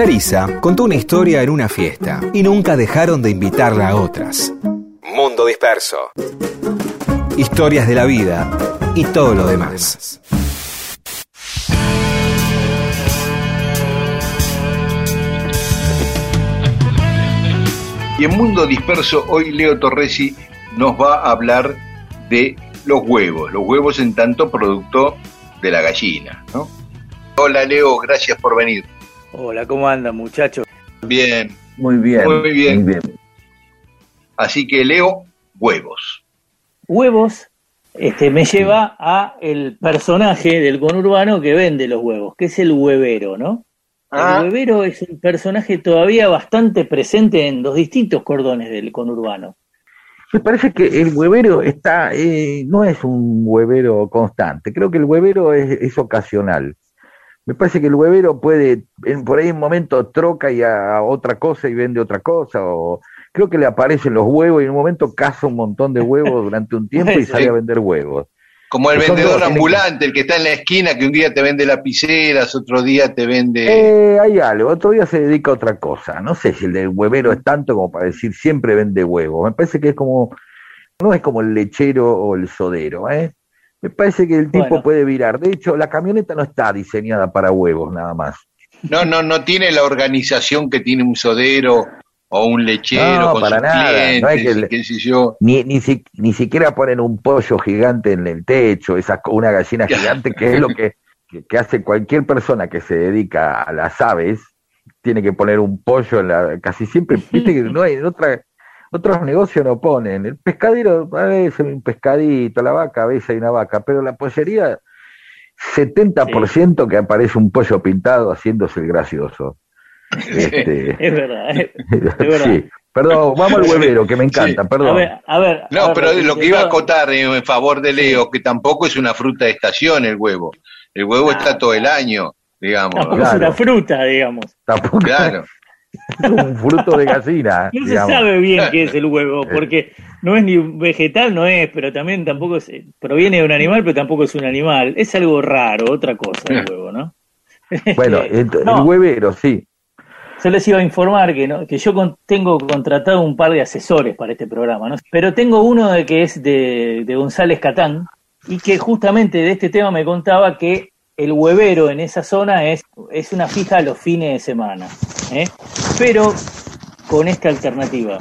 Clarisa contó una historia en una fiesta y nunca dejaron de invitarla a otras. Mundo Disperso. Historias de la vida y todo lo demás. Y en Mundo Disperso, hoy Leo Torresi nos va a hablar de los huevos, los huevos en tanto producto de la gallina. ¿no? Hola Leo, gracias por venir. Hola, ¿cómo andan muchachos? Bien, Muy bien. Muy bien. Muy bien. así que Leo, huevos. Huevos este, me lleva a el personaje del conurbano que vende los huevos, que es el huevero, ¿no? Ah. El huevero es un personaje todavía bastante presente en los distintos cordones del conurbano. Me parece que el huevero está, eh, no es un huevero constante, creo que el huevero es, es ocasional. Me parece que el huevero puede, en, por ahí en un momento troca y a, a otra cosa y vende otra cosa, o creo que le aparecen los huevos y en un momento caza un montón de huevos durante un tiempo y sale a vender huevos. Como el vendedor ambulante, el que está en la esquina, que un día te vende lapiceras, otro día te vende... Eh, hay algo, otro día se dedica a otra cosa. No sé si el del huevero es tanto como para decir siempre vende huevos. Me parece que es como, no es como el lechero o el sodero, ¿eh? Me parece que el tipo Bueno. puede virar. De hecho, la camioneta no está diseñada para huevos nada más. No, no, no tiene la organización que tiene un sodero o un lechero No, con para sus nada, clientes, no es que y le- qué sé yo. Ni, ni, si- ni siquiera ponen un pollo gigante en el techo, esa, una gallina gigante, que es lo que, que, que hace cualquier persona que se dedica a las aves, tiene que poner un pollo en la, casi siempre, viste que no hay, en otra, otros negocios no ponen, el pescadero a veces hay un pescadito, la vaca a veces hay una vaca, pero la pollería, 70% que aparece un pollo pintado haciéndose el gracioso. Este, Es verdad, es, es verdad. sí. Perdón, vamos al huevero, que me encanta, Sí. perdón. A ver, a ver. a No, ver, pero lo que iba a acotar en favor de Leo, que tampoco es una fruta de estación el huevo. El huevo Ah, está todo el año, digamos. Tampoco Claro. es una fruta, digamos. Tampoco Claro. un fruto de gallina. No se sabe bien qué es el huevo, porque no es ni un vegetal, no es, pero también tampoco es, proviene de un animal, pero tampoco es un animal. Es algo raro, otra cosa el huevo, ¿no? Bueno, ent- no, el huevero, sí. Yo les iba a informar que, ¿no? que yo con- tengo contratado un par de asesores para este programa, ¿no? pero tengo uno de que es de, de González Catán y que justamente de este tema me contaba que el huevero en esa zona es, es una fija los fines de semana, ¿eh? pero con esta alternativa,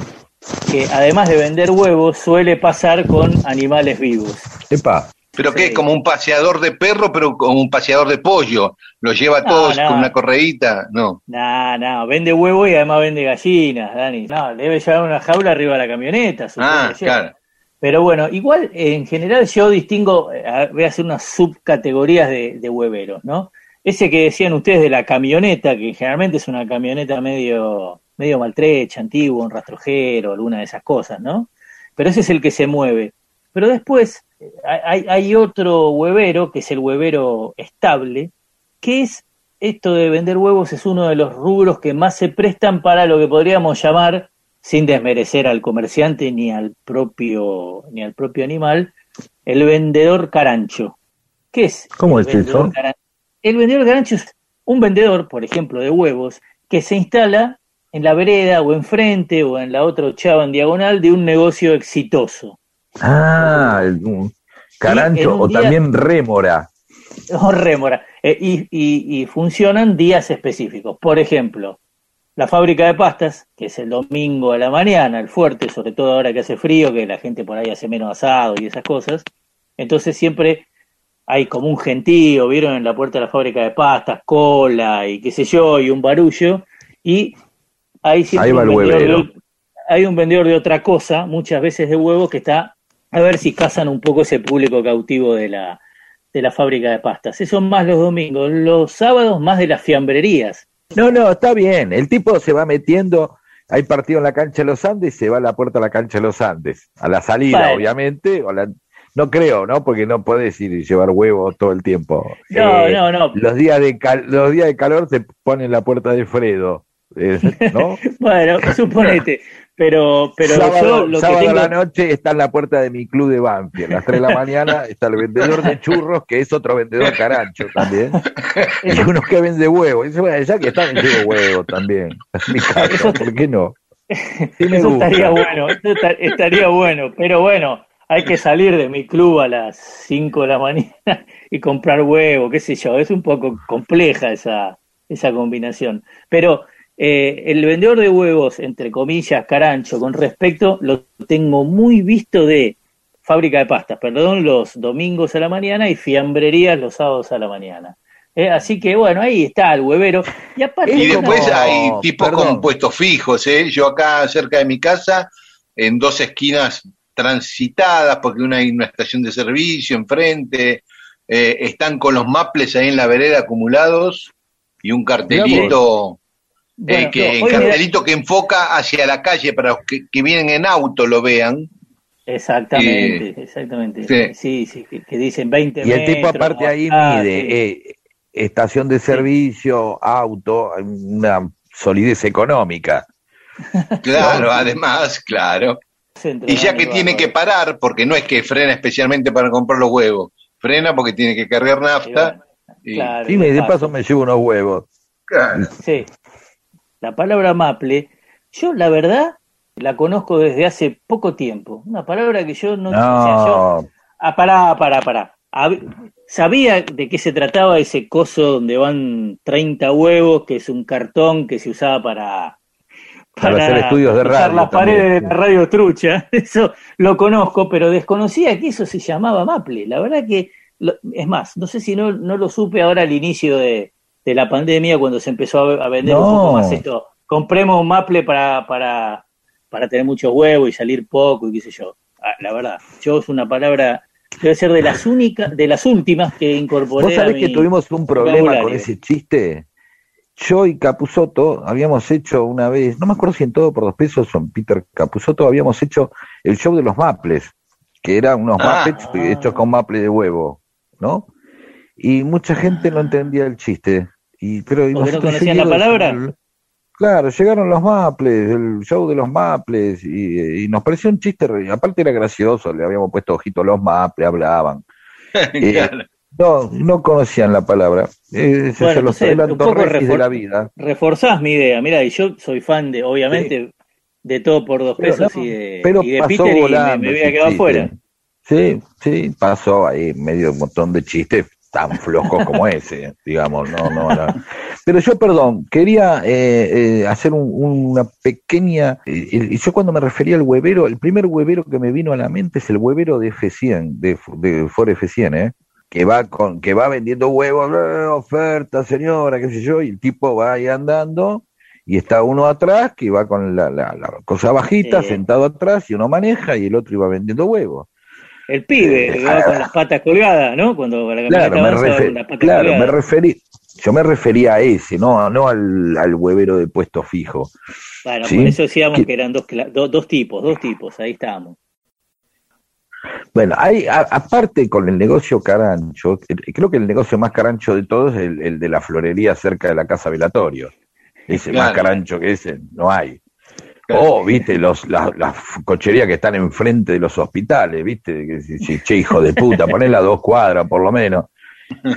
que además de vender huevos suele pasar con animales vivos. Epa, ¿Pero Sí. qué? Como un paseador de perro, pero como un paseador de pollo. ¿Lo lleva No, todos no. con una correíta? No. No, no, vende huevo y además vende gallinas, Dani. No, debe llevar una jaula arriba de la camioneta. Ah, claro. Pero bueno, igual en general yo distingo, eh, voy a hacer unas subcategorías de, de hueveros, ¿no? Ese que decían ustedes de la camioneta, que generalmente es una camioneta medio, medio maltrecha, antigua, un rastrojero, alguna de esas cosas, ¿no? Pero ese es el que se mueve. Pero después eh, hay, hay otro huevero, que es el huevero estable, que es esto de vender huevos es uno de los rubros que más se prestan para lo que podríamos llamar, sin desmerecer al comerciante ni al propio, ni al propio animal, el vendedor carancho. ¿Qué es? ¿Cómo el es vendedor eso? caran- El vendedor carancho es un vendedor, por ejemplo, de huevos, que se instala en la vereda o enfrente o en la otra ochava en diagonal de un negocio exitoso. Ah, el- carancho o día- también rémora. o rémora. Eh, y, y- y funcionan días específicos. Por ejemplo, la fábrica de pastas, que es el domingo a la mañana, el fuerte, sobre todo ahora que hace frío, que la gente por ahí hace menos asado y esas cosas. Entonces siempre hay como un gentío, vieron en la puerta de la fábrica de pastas, cola y qué sé yo, y un barullo. Y hay siempre un vendedor de- hay un vendedor de otra cosa, muchas veces de huevos, que está a ver si cazan un poco ese público cautivo de la, de la fábrica de pastas. Eso más los domingos, los sábados más de las fiambrerías. No, no, está bien. El tipo se va metiendo. Hay partido en la cancha de los Andes, se va a la puerta de la cancha de los Andes. A la salida, obviamente. o la- no creo, ¿no? Porque no podés ir y llevar huevos todo el tiempo. No, Eh, no, no. Los días, de cal- los días de calor se pone en la puerta de Fredo. eh, ¿No? Bueno, suponete. Pero, pero sábado yo lo que tengo... a la noche está en la puerta de mi club de Banfield. A las 3 de la mañana está el vendedor de churros, que es otro vendedor carancho también. Y uno que vende huevos. Y dice, bueno, ya que está vendiendo huevos también. Mi casa, ¿por qué no? Sí me Eso gusta. estaría bueno, eso esta- estaría bueno, pero bueno, hay que salir de mi club a las 5 de la mañana y comprar huevo, qué sé yo, es un poco compleja esa, esa combinación. Pero eh, el vendedor de huevos, entre comillas, carancho, con respecto, lo tengo muy visto de fábrica de pastas, perdón, los domingos a la mañana y fiambrerías los sábados a la mañana. Eh, así que bueno, ahí está el huevero. Y aparte, Y después No, hay tipos perdón. con puestos fijos, ¿eh? Yo acá cerca de mi casa, en dos esquinas transitadas, porque una hay una estación de servicio enfrente, eh, están con los maples ahí en la vereda acumulados y un cartelito, eh, que, da- cartelito que enfoca hacia la calle para los que, que vienen en auto lo vean. Exactamente, exactamente. sí. Sí, sí, que, que dicen 20 Y el tipo aparte ahí ah, mide sí. eh, estación de servicio, auto, una solidez económica. Claro, además, claro. Y ya que tiene que parar, porque no es que frena especialmente para comprar los huevos, frena porque tiene que cargar Y nafta. bueno, y- claro, Y me- de paso. paso me llevo unos huevos. Claro. Sí. La palabra maple, yo la verdad la conozco desde hace poco tiempo. Una palabra que yo no... o sea, yo- No, Ah, pará, pará, pará. Hab- Sabía de qué se trataba ese coso donde van 30 huevos, que es un cartón que se usaba para... Para hacer estudios de radio las también. paredes de la radio trucha. Eso lo conozco, pero desconocía que eso se llamaba maple. La verdad que, es más, no sé si no, no lo supe ahora al inicio de, de la pandemia, cuando se empezó a, vender un No. poco más esto. Compremos un maple para, para, para tener muchos huevos y salir poco y qué sé yo. Ah, La verdad, yo es una palabra, debe ser de las únicas, de las últimas que incorporé. vos a sabés mi que tuvimos un problema con ese chiste. Yo y Capusotto habíamos hecho una vez, no me acuerdo si en todo por dos pesos o en Peter Capusotto habíamos hecho el show de los maples, que eran unos Ah. maples hechos con maple de huevo, ¿no? Y mucha gente no entendía el chiste. Y, pero y ¿Porque no conocían la palabra? Claro, llegaron los maples, el show de los maples, y, y nos pareció un chiste, aparte era gracioso, le habíamos puesto ojito los maples, hablaban. Eh, Claro. no, no conocían la palabra. Eh, se- Bueno, se los un poco de la vida. Reforzás mi idea, mira, y yo soy fan de, obviamente, de todo por dos Pero pesos no, y de, pero y de pasó Peter y me, volando me ese había quedado afuera. Sí, sí, pasó ahí medio un montón de chistes tan flojos como ese, digamos, no, no, no. Pero yo, perdón, quería eh, eh, hacer un- una pequeña, eh, yo cuando me refería al huevero, el primer huevero que me vino a la mente es el huevero de F100, de, de Ford F100, ¿eh? que va con que va vendiendo huevos, "Eh, oferta señora, qué sé yo, y el tipo va ahí andando y está uno atrás que va con la, la- la cosa bajita, Sí. sentado atrás y uno maneja y el otro iba vendiendo huevos. El pibe con las patas colgadas, ¿no? Cuando la Claro, me, refer- las patas claro, me referí, yo me refería a ese, no, no al, al huevero de puesto fijo. Bueno, ¿Sí? por eso decíamos que eran dos, do- dos tipos, dos tipos, ahí estábamos. Bueno, hay, a- aparte con el negocio carancho, creo que el negocio más carancho de todos es el, el de la florería cerca de la casa velatorio. Ese más carancho que ese, no hay. Claro. O, viste, los, las, las cocherías que están enfrente de los hospitales, viste, che, hijo de puta, ponela a dos cuadras por lo menos.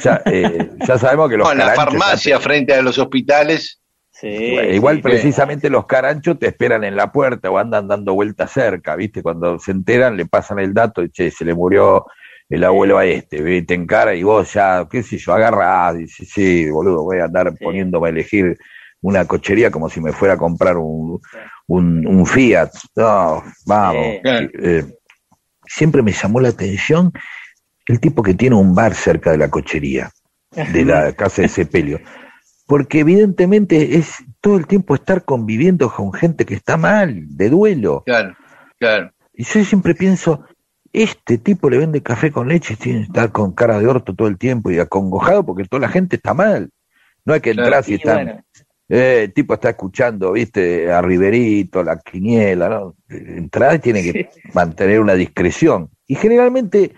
Ya, eh, ya sabemos que los No, la farmacia están- frente a los hospitales. Sí, igual sí. precisamente los caranchos te esperan en la puerta o andan dando vueltas cerca, ¿viste? Cuando se enteran le pasan el dato y che, se le murió el abuelo a este, ¿ve? te encara y vos ya, qué sé yo, agarrás, dices, sí, boludo, voy a andar Sí. poniéndome a elegir una cochería como si me fuera a comprar un, un, un Fiat. No, vamos. Claro. Eh, siempre me llamó la atención el tipo que tiene un bar cerca de la cochería, de la casa de Sepelio. Porque evidentemente es todo el tiempo estar conviviendo con gente que está mal, de duelo. Claro, claro. Y yo siempre pienso, este tipo le vende café con leche tiene que estar con cara de orto todo el tiempo y acongojado porque toda la gente está mal. No hay que Claro. entrar si Y están bueno, eh, el tipo está escuchando, viste, a Riverito, la quiniela, ¿no? Entrar y tiene que mantener una discreción. Y generalmente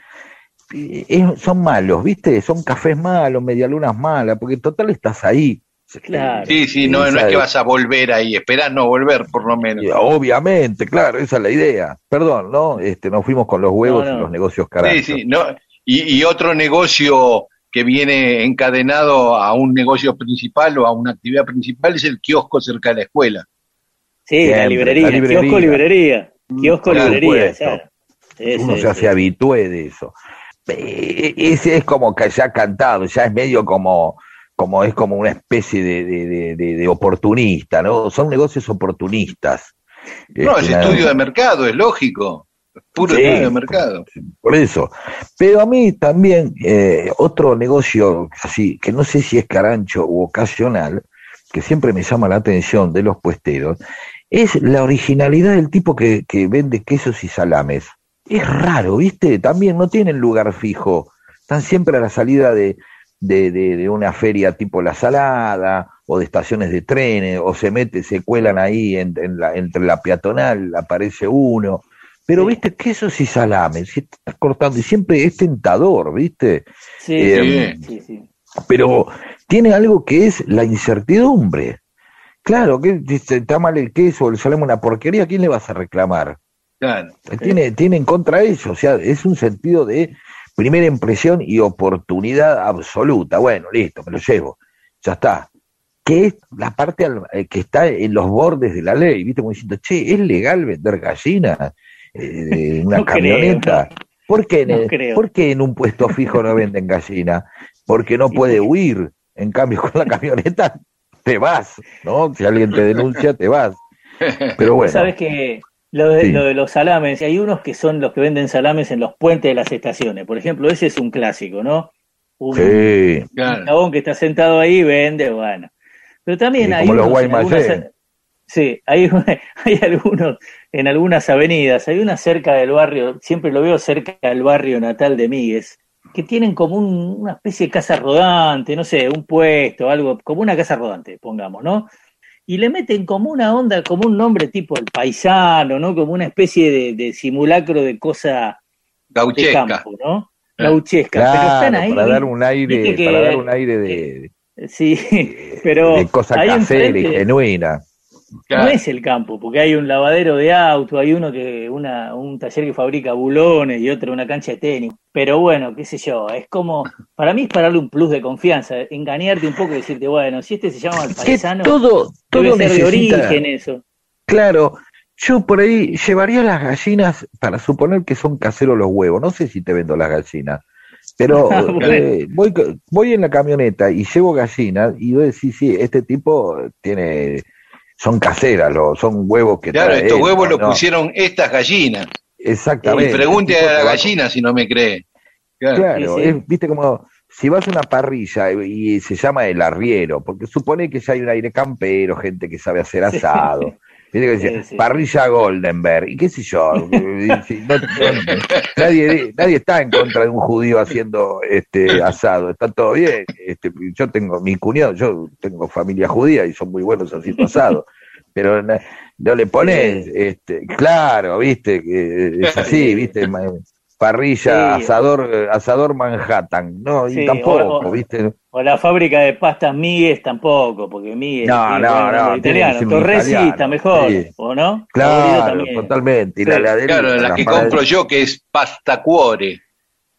eh, es- son malos, viste, son cafés malos, medialunas malas, porque en total estás ahí. Claro. Sí, sí, no, no es que vas a volver ahí, esperás no volver por lo menos. Y Obviamente, claro, esa es la idea. Perdón, ¿no? Este, nos fuimos con los huevos No, no. y los negocios Sí, caranchos. sí, no. Y, y otro negocio que viene encadenado a un negocio principal o a una actividad principal es el kiosco cerca de la escuela. Sí, la librería, la librería. kiosco librería, kiosco librería, supuesto. claro. Sí, Uno sí, ya sí. se habitúe de eso. Eh, Ese es como que ya cantado, ya es medio como, como es como una especie de, de, de- de- de oportunista, ¿no? Son negocios oportunistas. No, es Este, nada- estudio de mercado, es lógico. Puro Sí. de mercado. Por eso. Pero a mí también, eh, otro negocio así, que no sé si es carancho u ocasional, que siempre me llama la atención de los puesteros, es la originalidad del tipo que, que vende quesos y salames. Es raro, ¿viste? También no tienen lugar fijo. Están siempre a la salida de, de, de- de una feria tipo La Salada o de estaciones de trenes, o se mete, se cuelan ahí en- en la- entre la peatonal, aparece uno. Pero, Sí. viste, quesos y salames, si estás cortando, y siempre es tentador, ¿viste? Sí, Eh, sí, sí, sí. Pero tiene algo que es la incertidumbre. Claro, que si está mal el queso o el salame una porquería, ¿a quién le vas a reclamar? Claro. Tiene, tiene en contra eso, o sea, es un sentido de primera impresión y oportunidad absoluta. Bueno, listo, me lo llevo, ya está. Que es la parte al- eh, que está en los bordes de la ley, ¿viste? Como diciendo, che, ¿es legal vender gallinas eh, una No creo, camioneta? ¿Por, qué en No el- creo. por qué en un puesto fijo no venden gallina? Porque no puede huir. En cambio, con la camioneta te vas, ¿no? Si alguien te denuncia, te vas. Pero bueno. Sabes que lo de, Sí. lo de los salames, hay unos que son los que venden salames en los puentes de las estaciones. Por ejemplo, ese es un clásico, ¿no? Un, Sí, un Claro. que está sentado ahí vende, bueno. Pero también Sí, hay como los unos algunas- Sí, hay, hay algunos en algunas avenidas, hay una cerca del barrio, siempre lo veo cerca del barrio natal de Míguez, que tienen como un- una especie de casa rodante, no sé, un puesto, algo, como una casa rodante, pongamos, ¿no? Y le meten como una onda, como un nombre tipo el paisano, ¿no? Como una especie de, de simulacro de cosa de Gauchesca. campo, ¿no? Ah, Gauchesca, pero están ahí. para dar un aire, que- para dar un aire de, Sí, pero de cosa casera y genuina. Claro. no es el campo, porque hay un lavadero de auto, hay uno que, una, un taller que fabrica bulones y otro una cancha de tenis. Pero bueno, qué sé yo, es como, para mí es para darle un plus de confianza, engañarte un poco y decirte, bueno, si este se llama el paisano, todo, todo debe ser de origen eso. claro, yo por ahí llevaría las gallinas para suponer que son caseros los huevos, no sé si te vendo las gallinas, Pero Bueno. eh, voy, voy en la camioneta y llevo gallinas y yo decís, sí, este tipo tiene, son caseras, lo- son huevos que Claro, trae estos él, huevos ¿no? los pusieron estas gallinas. Exactamente. Y pregunte a la gallina si no me cree. Claro. Claro, Sí, sí. es- viste como si vas a una parrilla y, y se llama el arriero, porque supone que ya hay un aire campero, gente que sabe hacer asado. Viste que dice, Sí, sí. parrilla Goldenberg, y qué sé yo. no- nadie, nadie está en contra de un judío haciendo este asado, está todo bien. Este, yo tengo mi cuñado, yo tengo familia judía y son muy buenos haciendo asado. Pero no, no le pones, este, claro, viste, que es así, viste, parrilla, asador, asador Manhattan, no, y tampoco, viste. O la fábrica de pastas Migues tampoco, porque Migues No, no, no, que italiano. Torresi está mejor, sí. ¿o no? Claro, totalmente. Y la Sí, heladería, Claro, la las que compro yo, que es pasta cuore.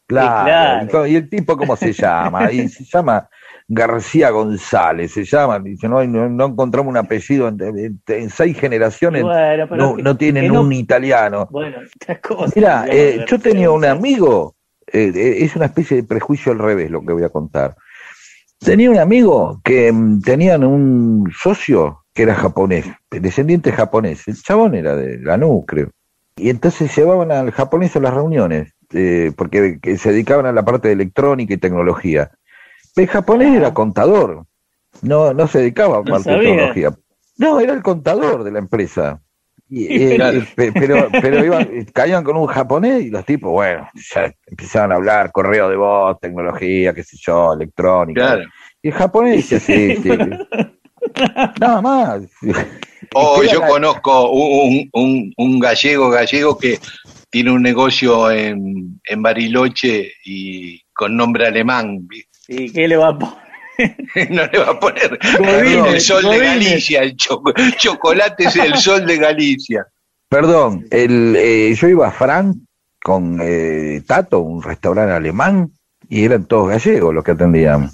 Claro. claro. ¿Y co- ¿Y el tipo cómo se llama? Y se llama García González, se llama. Dice, no, no, no encontramos un apellido en, en- en seis generaciones. Bueno, pero no, que- no tienen no- un italiano. Bueno, estas cosas. Mira, eh, yo tenía un amigo, eh, es una especie de prejuicio al revés lo que voy a contar. Tenía un amigo que mm, tenían un socio que era japonés, descendiente japonés. El chabón era de Lanús, creo. Y entonces llevaban al japonés a las reuniones, eh, porque que se dedicaban a la parte de electrónica y tecnología. El japonés era contador, no, no se dedicaba a la No parte de tecnología. No, era el contador de la empresa. Y, eh, eh, pe- pero pero iban, caían con un japonés y los tipos, bueno, ya empezaban a hablar correo de voz, tecnología, qué sé yo, electrónica. Claro. Y el japonés decía, sí, sí. Nada más. O Era yo la- conozco un, un, un gallego gallego que tiene un negocio en, en Bariloche y con nombre alemán. ¿Y qué le va a poner? No le va a poner el sol de. Galicia, el cho- chocolate es el sol de Galicia. Perdón, el, eh, yo iba a Frank con eh, Tato, un restaurante alemán, y eran todos gallegos los que atendían.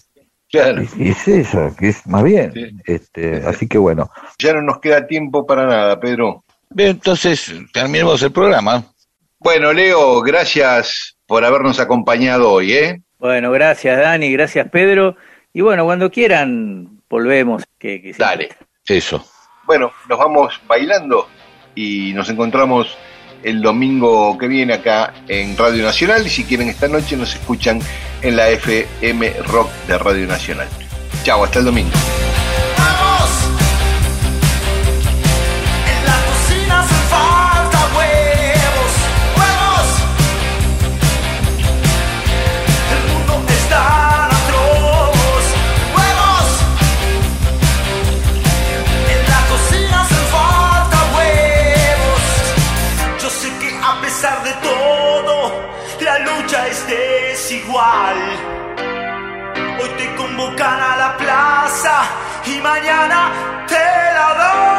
Claro, Y es eso, que es más bien. Sí. Este, así que bueno, ya no nos queda tiempo para nada, Pedro. Bien, entonces terminemos el programa. Bueno, Leo, gracias por habernos acompañado hoy, ¿eh? Bueno, gracias Dani, gracias Pedro. Y bueno, cuando quieran, volvemos. Que, que Dale. Eso. Bueno, nos vamos bailando y nos encontramos el domingo que viene acá en Radio Nacional y si quieren esta noche nos escuchan en la FM Rock de Radio Nacional. Chao, hasta el domingo. Hoy te convocan a la plaza y mañana te la dan.